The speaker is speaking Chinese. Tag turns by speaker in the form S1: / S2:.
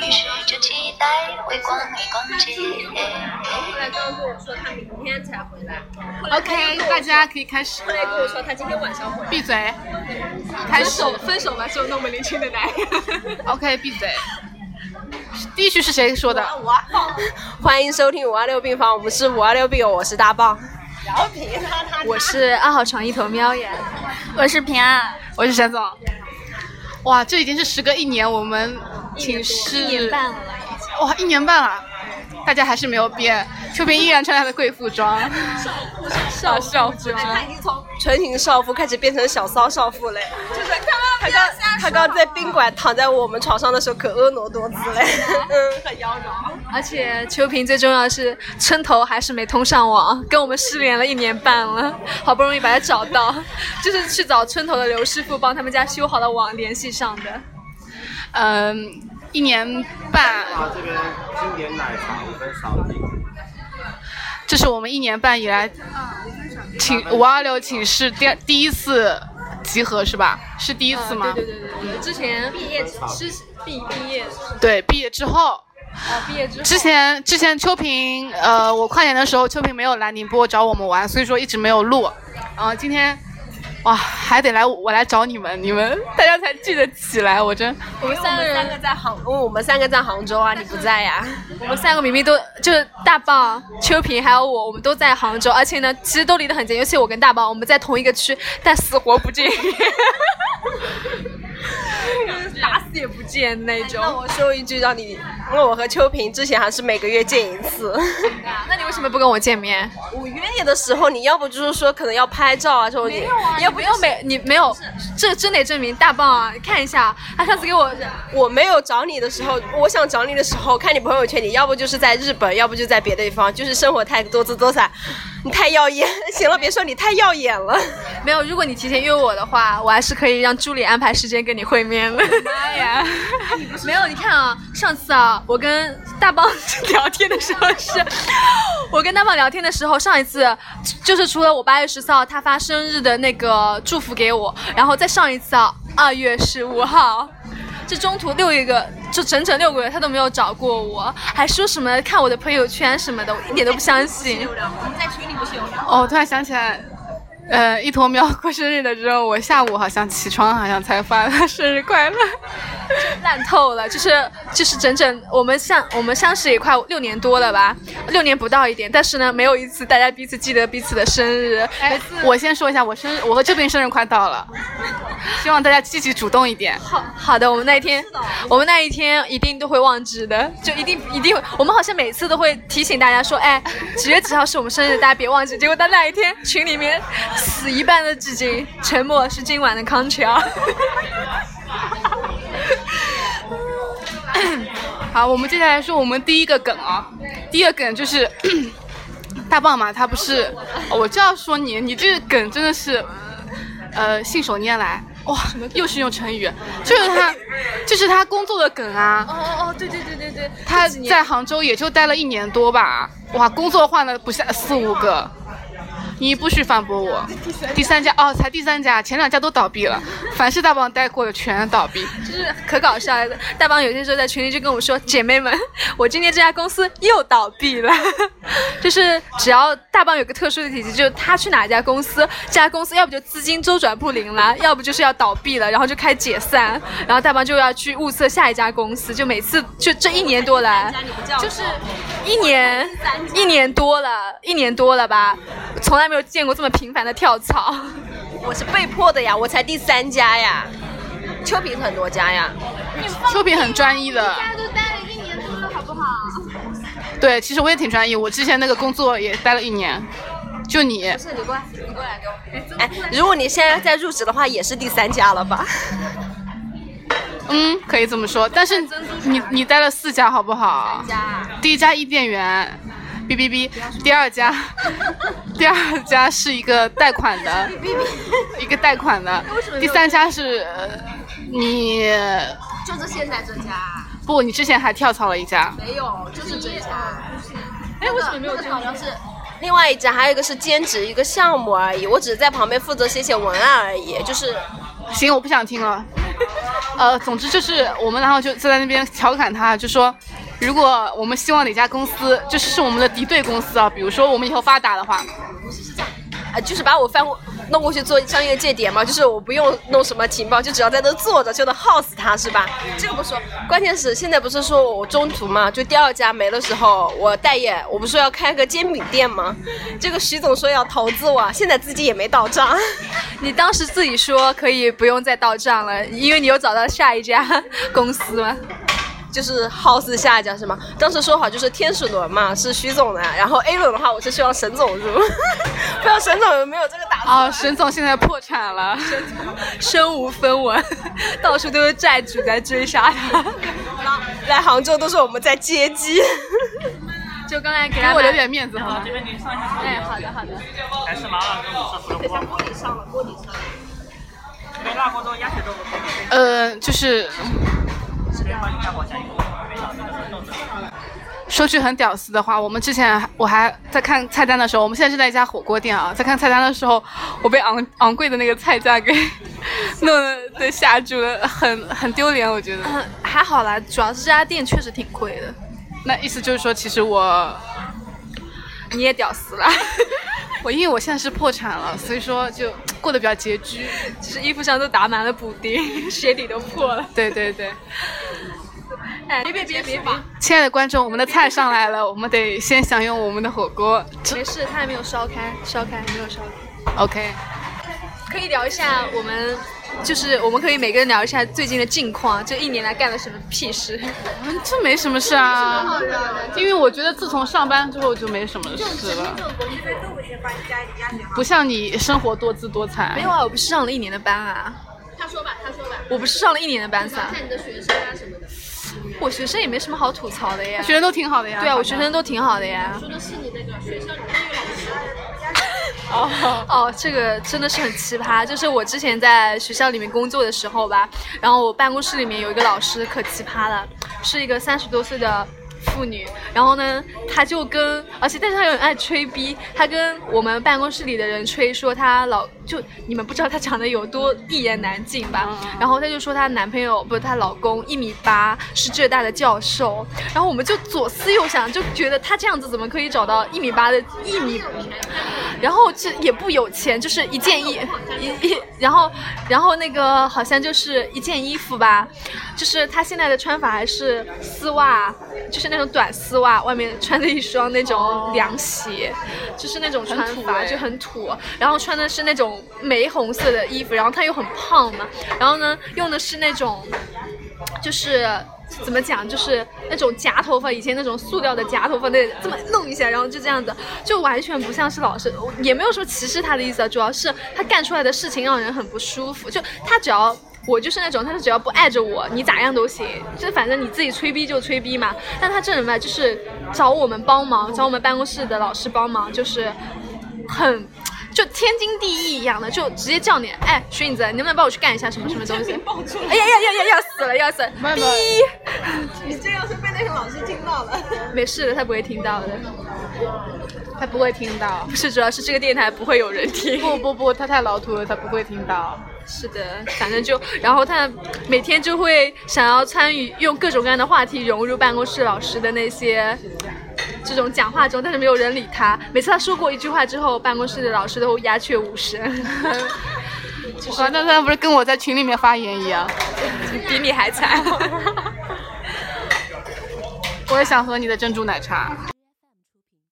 S1: 预示着期待，微光里逛街。
S2: 后来刚刚跟我说他明天才回来。
S3: OK，大家可以开始
S2: 后来跟我说他今天晚上回来。
S3: 闭嘴，开始。
S2: 分手吧，就那么年轻的男人。
S3: OK，闭嘴。第一句是谁说的？
S2: 欢迎收听五二六病房，我们是五二六病友，我是大棒。我是二号床一头喵呀，
S4: 我是平安，
S3: 我是沈总。哇，这已经是时隔一年，我们寝室
S4: 一年半了，
S3: 哇，一年半了，大家还是没有变。秋萍依然穿她的贵妇装，
S2: 少
S3: 少妇装。
S2: 他已经从纯情少妇开始变成小骚少妇嘞。就是他刚他刚在宾馆躺在我们床上的时候，可婀娜多姿嘞，嗯，很妖娆。
S4: 而且秋萍最重要的是村头还是没通上网，跟我们失联了一年半了，好不容易把她找到，就是去找村头的刘师傅帮他们家修好了网联系上的。
S3: 嗯，一年半。
S5: 这边经典奶茶五分少一。
S3: 这是我们一年半以来寝五二六寝室第第一次集合是吧？是第一次吗？
S4: 对对对对对，之前毕业是毕毕业
S3: 对毕业之后。
S4: 啊，毕业之后。
S3: 之前之前秋萍呃，我跨年的时候秋萍没有来宁波找我们玩，所以说一直没有录。然后今天。哇，还得来我来找你们，你们 大家才聚得起来，我真。
S2: 我们三个人在杭，因为我们三个在杭州啊，你不在呀。
S4: 我们三个明明都就是大棒、秋萍还有我，我们都在杭州，而且呢，其实都离得很近，尤其我跟大棒，我们在同一个区，但死活不 见。打死也不见那种。
S2: 那我说一句，让你，因为我和秋萍之前还是每个月见一次。
S4: 那你为什么不跟我见面？
S2: 我约你的时候，你要不就是说可能要拍照啊，说
S4: 没有啊，要不要没你没有，这真得证明大棒啊！看一下，他上次给我，
S2: 我没有找你的时候，我想找你的时候，看你朋友圈，你要不就是在日本，要不就在别的地方，就是生活太多姿多彩，你太耀眼。行了，别说你太耀眼了。
S4: 没有，如果你提前约我的话，我还是可以让助理安排时间跟你会面的。
S3: 妈呀！
S4: 没有，你看啊，上次啊，我跟大棒聊天的时候是，我跟大棒聊天的时候，上一次就是除了我八月十四号他发生日的那个祝福给我，然后再上一次啊，二月十五号，这中途六一个，就整整六个月他都没有找过我，还说什么看我的朋友圈什么的，我一点都不相信。
S2: 我们在群里不是有聊？
S3: 哦，突然想起来。呃，一坨喵过生日的时候，我下午好像起床，好像才发了生日快乐，
S4: 烂透了。就是就是整整我们相我们相识也快六年多了吧，六年不到一点，但是呢，没有一次大家彼此记得彼此的生日。
S3: 哎，我先说一下，我生日，我和这边生日快到了，希望大家积极主动一点。
S4: 好好的，我们那一天，我们那一天一定都会忘记的，就一定一定会。我们好像每次都会提醒大家说，哎，几月几号是我们生日，大家别忘记。结果到那一天，群里面。死一半的寂静，沉默是今晚的康桥。
S3: 好，我们接下来说我们第一个梗啊，第一个梗就是 大棒嘛，他不是，我就要说你，你这个梗真的是，呃，信手拈来，哇，又是用成语，就是他，就是他工作的梗啊。
S4: 哦哦哦，对对对对对，
S3: 他在杭州也就待了一年多吧，哇，工作换了不下四五个。你不许反驳我！第三家哦，才第三家，前两家都倒闭了。凡是大棒待过的全倒闭，
S4: 就是可搞笑了。大棒有些时候在群里就跟我说：“姐妹们，我今天这家公司又倒闭了。”就是只要大棒有个特殊的体质，就是他去哪一家公司，这家公司要不就资金周转不灵了，要不就是要倒闭了，然后就开解散，然后大棒就要去物色下一家公司。就每次就这一年多来，就是一年一年多了，一年多了吧，从来。没有见过这么频繁的跳槽，
S2: 我是被迫的呀，我才第三家呀，秋萍很多家呀，
S3: 秋萍很专一的，
S4: 大家都待了一年多了，好不好？
S3: 对，其实我也挺专一，我之前那个工作也待了一年，就你。
S2: 不是你过来，你过来给我。哎，如果你现在在入职的话，也是第三家了吧？
S3: 嗯，可以这么说，但是你你待了四家，好不好？
S2: 家。
S3: 第一家伊甸园。哔哔哔，第二家，第二家是一个贷款的，一个贷款的，第三家是你，
S2: 就是现在这家。
S3: 不，你之前还跳槽了一家。
S2: 没有，就是这家。
S4: 哎，为什么没有？
S2: 好像是另外一家，还有一个是兼职一个项目而已，我只是在旁边负责写写文案而已，就是。
S3: 行，我不想听了。呃，总之就是我们然后就就在那边调侃他，就说如果我们希望哪家公司就是是我们的敌对公司啊，比如说我们以后发达的话，
S2: 啊，就是把我翻过弄过去做商业间谍嘛，就是我不用弄什么情报，就只要在那坐着就能耗死他，是吧？这个不说，关键是现在不是说我中途嘛，就第二家没的时候，我待业，我不是要开个煎饼店吗？这个徐总说要投资我，现在资金也没到账。
S4: 你当时自己说可以不用再到账了，因为你又找到下一家公司吗？
S2: 就是耗死下一家是吗？当时说好就是天使轮嘛，是徐总的，然后 A 轮的话，我是希望沈总入，不知道沈总有没有这个打算？
S3: 啊，沈总现在破产了，
S4: 身无分文，到处都是债主在追杀他。
S2: 来杭州都是我们在接机。
S4: 就刚才给他
S3: 给我留点面子好吗？
S5: 这边您上一下。
S4: 哎，好的好的。
S5: 还是麻辣跟五色胡萝卜。
S2: 锅底上了，锅底上了。
S5: 这边辣锅粥鸭血豆腐
S3: 呃，就是说句很屌丝的话，我们之前我还在看菜单的时候，我们现在是在一家火锅店啊，在看菜单的时候，我被昂昂贵的那个菜价给弄得吓住了，很很丢脸，我觉得。
S4: 嗯，还好啦，主要是这家店确实挺贵的。
S3: 那意思就是说，其实我
S4: 你也屌丝了，
S3: 我因为我现在是破产了，所以说就过得比较拮据。
S4: 就 是衣服上都打满了补丁，鞋底都破了。
S3: 对对对，
S4: 哎，别别别别别，
S3: 亲爱的观众，我们的菜上来了，我们得先享用我们的火锅。
S4: 没事，它还没有烧开，烧开还没有烧开。
S3: OK，
S4: 可以聊一下我们，就是我们可以每个人聊一下最近的近况，这一年来干了什么屁事。
S3: 嗯 这没什么事啊，因为我觉得自从上班之后就没什么事了，不像你生活多姿多彩。
S4: 没有啊，我不是上了一年的班啊。
S2: 他说吧，他说吧，
S4: 我不是上了一年的班噻，
S2: 看你的学生啊什么的。
S4: 我学生也没什么好吐槽的呀。
S3: 学生都挺好的呀。
S4: 对啊，我学生都挺好的呀。
S2: 说的是你那个学校里面那个老师。
S3: 哦，
S4: 哦，这个真的是很奇葩。就是我之前在学校里面工作的时候吧，然后我办公室里面有一个老师可奇葩了，是一个三十多岁的妇女。然后呢，她就跟，而且但是她又很爱吹逼，她跟我们办公室里的人吹说她老就你们不知道她长得有多一言难尽吧。然后她就说她男朋友不是她老公一米八，是浙大的教授。然后我们就左思右想，就觉得她这样子怎么可以找到一米八的一米？然后这也不有钱，就是一件衣一一，然后然后那个好像就是一件衣服吧，就是她现在的穿法还是丝袜，就是那种短丝袜，外面穿着一双那种凉鞋，就是那种穿法就很土，然后穿的是那种玫红色的衣服，然后他又很胖嘛，然后呢用的是那种就是。怎么讲？就是那种夹头发，以前那种塑料的夹头发，那这么弄一下，然后就这样子，就完全不像是老师，也没有说歧视他的意思啊。主要是他干出来的事情让人很不舒服。就他只要我就是那种，他只要不碍着我，你咋样都行，就反正你自己吹逼就吹逼嘛。但他这人吧，就是找我们帮忙，找我们办公室的老师帮忙，就是很。就天经地义一样的，就直接叫你，哎，徐影子，你能不能帮我去干一下什么什么东西？哎呀呀呀呀，要死了，要死了！逼，
S2: 你这要是被那个老师听到了，
S4: 没事的，他不会听到的。
S3: 他不会听到。
S4: 不是，主要是这个电台不会有人听。
S3: 不不不，他太老土了，他不会听到。
S4: 是的，反正就，然后他每天就会想要参与，用各种各样的话题融入办公室老师的那些这种讲话中，但是没有人理他。每次他说过一句话之后，办公室的老师都鸦雀无声，
S3: 哇，那他不是跟我在群里面发言一样？
S4: 比你还惨。
S3: 我也想喝你的珍珠奶茶。